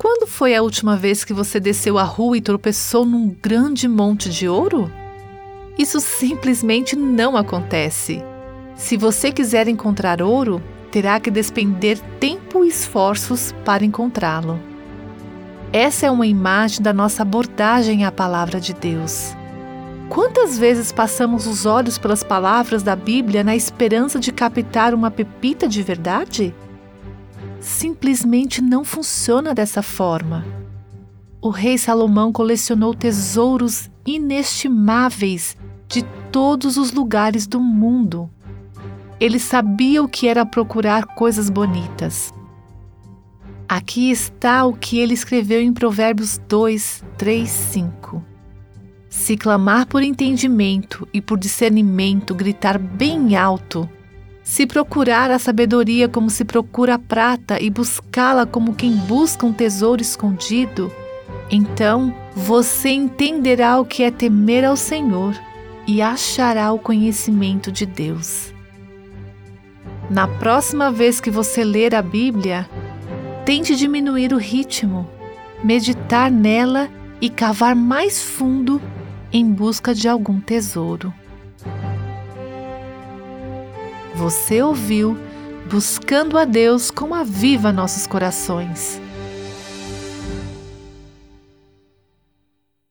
Quando foi a última vez que você desceu a rua e tropeçou num grande monte de ouro? Isso simplesmente não acontece. Se você quiser encontrar ouro, terá que despender tempo e esforços para encontrá-lo. Essa é uma imagem da nossa abordagem à palavra de Deus. Quantas vezes passamos os olhos pelas palavras da Bíblia na esperança de captar uma pepita de verdade? Simplesmente não funciona dessa forma. O rei Salomão colecionou tesouros inestimáveis de todos os lugares do mundo. Ele sabia o que era procurar coisas bonitas. Aqui está o que ele escreveu em Provérbios 2, 3, 5. Se clamar por entendimento e por discernimento, gritar bem alto, se procurar a sabedoria como se procura a prata e buscá-la como quem busca um tesouro escondido, então você entenderá o que é temer ao Senhor e achará o conhecimento de Deus. Na próxima vez que você ler a Bíblia, tente diminuir o ritmo, meditar nela e cavar mais fundo em busca de algum tesouro. Você ouviu Buscando a Deus com Aviva Nossos Corações.